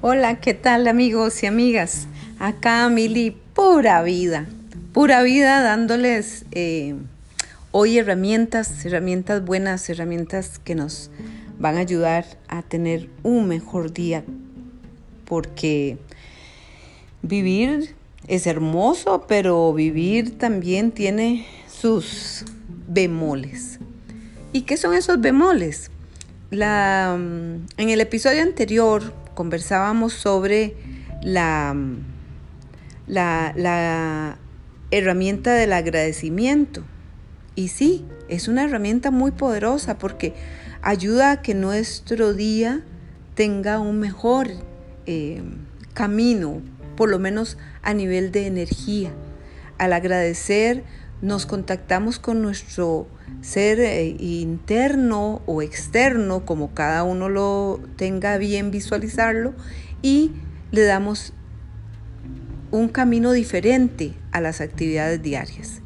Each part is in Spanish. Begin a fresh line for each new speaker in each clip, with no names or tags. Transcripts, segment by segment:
Hola, ¿qué tal amigos y amigas? Acá Mili, pura vida, pura vida dándoles eh, hoy herramientas, herramientas buenas, herramientas que nos van a ayudar a tener un mejor día, porque vivir es hermoso, pero vivir también tiene sus bemoles. ¿Y qué son esos bemoles? La, mm, en el episodio anterior conversábamos sobre la, la, herramienta del agradecimiento. Y sí, es una herramienta muy poderosa porque ayuda a que nuestro día tenga un mejor eh, camino, por lo menos a nivel de energía. Al agradecer, nos contactamos con nuestro ser eh, interno o externo, como cada uno lo tenga bien visualizarlo, y le damos un camino diferente a las actividades diarias.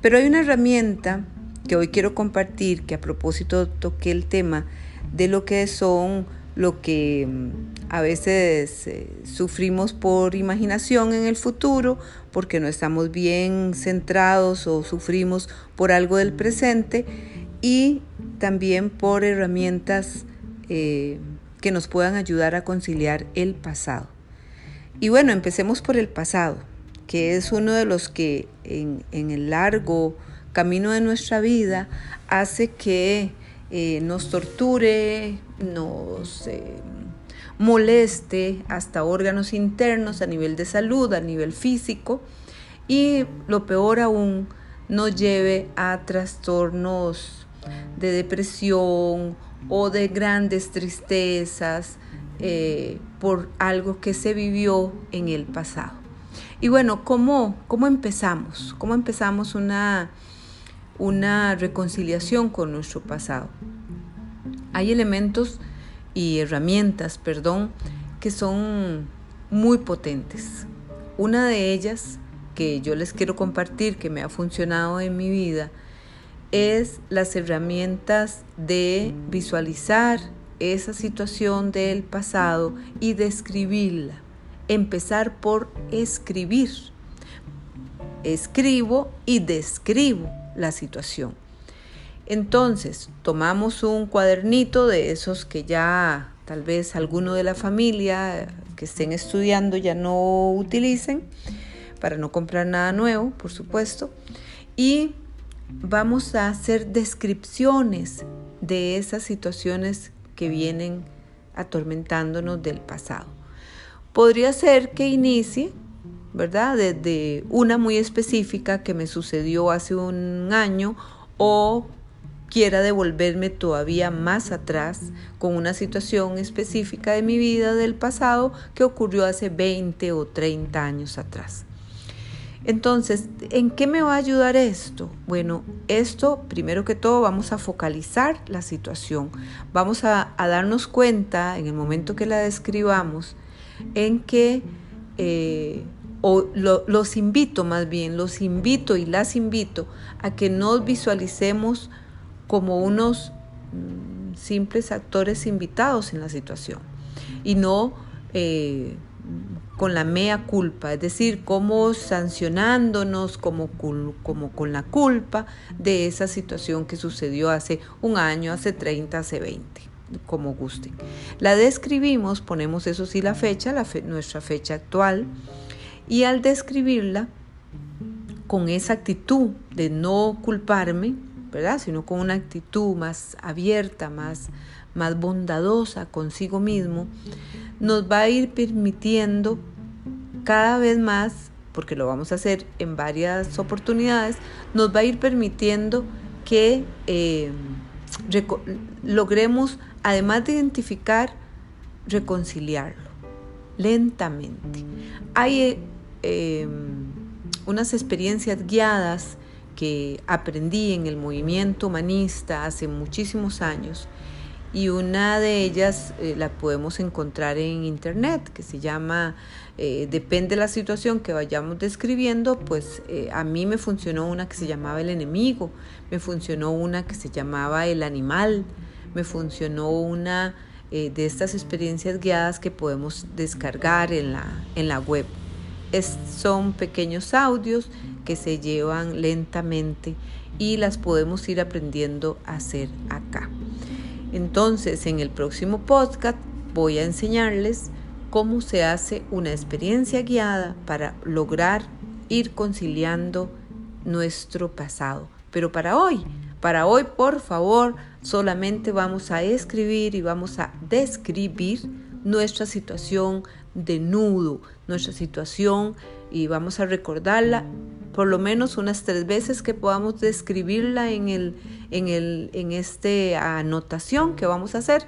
Pero hay una herramienta que hoy quiero compartir, que a propósito toqué el tema de lo que son lo que mm, a veces eh, sufrimos por imaginación en el futuro, porque no estamos bien centrados o sufrimos por algo del presente y también por herramientas eh, que nos puedan ayudar a conciliar el pasado. Y bueno, empecemos por el pasado, que es uno de los que en, el largo camino de nuestra vida hace que eh, nos torture, nos moleste hasta órganos internos a nivel de salud, a nivel físico y lo peor aún nos lleve a trastornos de depresión o de grandes tristezas eh, por algo que se vivió en el pasado. Y bueno, ¿cómo, cómo empezamos? ¿Cómo empezamos una, una reconciliación con nuestro pasado? Hay elementos y herramientas, perdón, que son muy potentes. Una de ellas que yo les quiero compartir, que me ha funcionado en mi vida, es las herramientas de visualizar esa situación del pasado y describirla. Empezar por escribir. Escribo y describo la situación. Entonces, tomamos un cuadernito de esos que ya tal vez alguno de la familia que estén estudiando ya no utilicen, para no comprar nada nuevo, por supuesto, y vamos a hacer descripciones de esas situaciones que vienen atormentándonos del pasado. Podría ser que inicie, ¿verdad? Desde una muy específica que me sucedió hace un año o quiera devolverme todavía más atrás con una situación específica de mi vida del pasado que ocurrió hace 20 o 30 años atrás. Entonces, ¿en qué me va a ayudar esto? Bueno, esto, primero que todo, vamos a focalizar la situación. Vamos a, darnos cuenta, en el momento que la describamos, en que, eh, o los invito más bien, los invito y las invito a que nos visualicemos como unos mm, simples actores invitados en la situación y no eh, con la mea culpa, es decir, como sancionándonos como, con la culpa de esa situación que sucedió hace un año, hace 30, hace 20 como gusten. La describimos, ponemos eso sí la fecha, la nuestra fecha actual, y al describirla con esa actitud de no culparme, Sino con una actitud más abierta, más, más bondadosa consigo mismo, nos va a ir permitiendo cada vez más, porque lo vamos a hacer en varias oportunidades, nos va a ir permitiendo que eh, logremos, además de identificar, reconciliarlo lentamente. Hay eh, unas experiencias guiadas que aprendí en el movimiento humanista hace muchísimos años y una de ellas eh, la podemos encontrar en internet que se llama eh, depende de la situación que vayamos describiendo pues eh, a mí me funcionó una que se llamaba el enemigo me funcionó una que se llamaba el animal me funcionó una de estas experiencias guiadas que podemos descargar en la, en la web son pequeños audios que se llevan lentamente y las podemos ir aprendiendo a hacer acá. Entonces, en el próximo podcast voy a enseñarles cómo se hace una experiencia guiada para lograr ir conciliando nuestro pasado. Pero para hoy, para hoy, por favor, solamente vamos a escribir y vamos a describir nuestra situación de nudo, nuestra situación y vamos a recordarla por lo menos unas tres veces que podamos describirla en, el, en, el, en esta anotación que vamos a hacer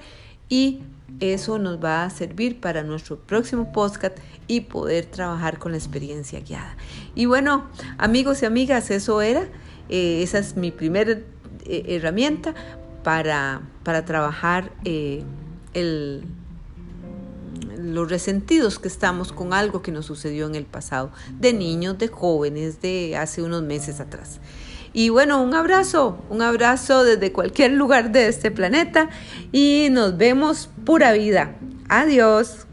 y eso nos va a servir para nuestro próximo podcast y poder trabajar con la experiencia guiada. Y bueno, amigos y amigas, eso era. Eh, esa es mi primera eh, herramienta para, para trabajar eh, el los resentidos que estamos con algo que nos sucedió en el pasado, de niños, de jóvenes, de hace unos meses atrás. Y bueno, un abrazo, un abrazo desde cualquier lugar de este planeta y nos vemos pura vida. Adiós.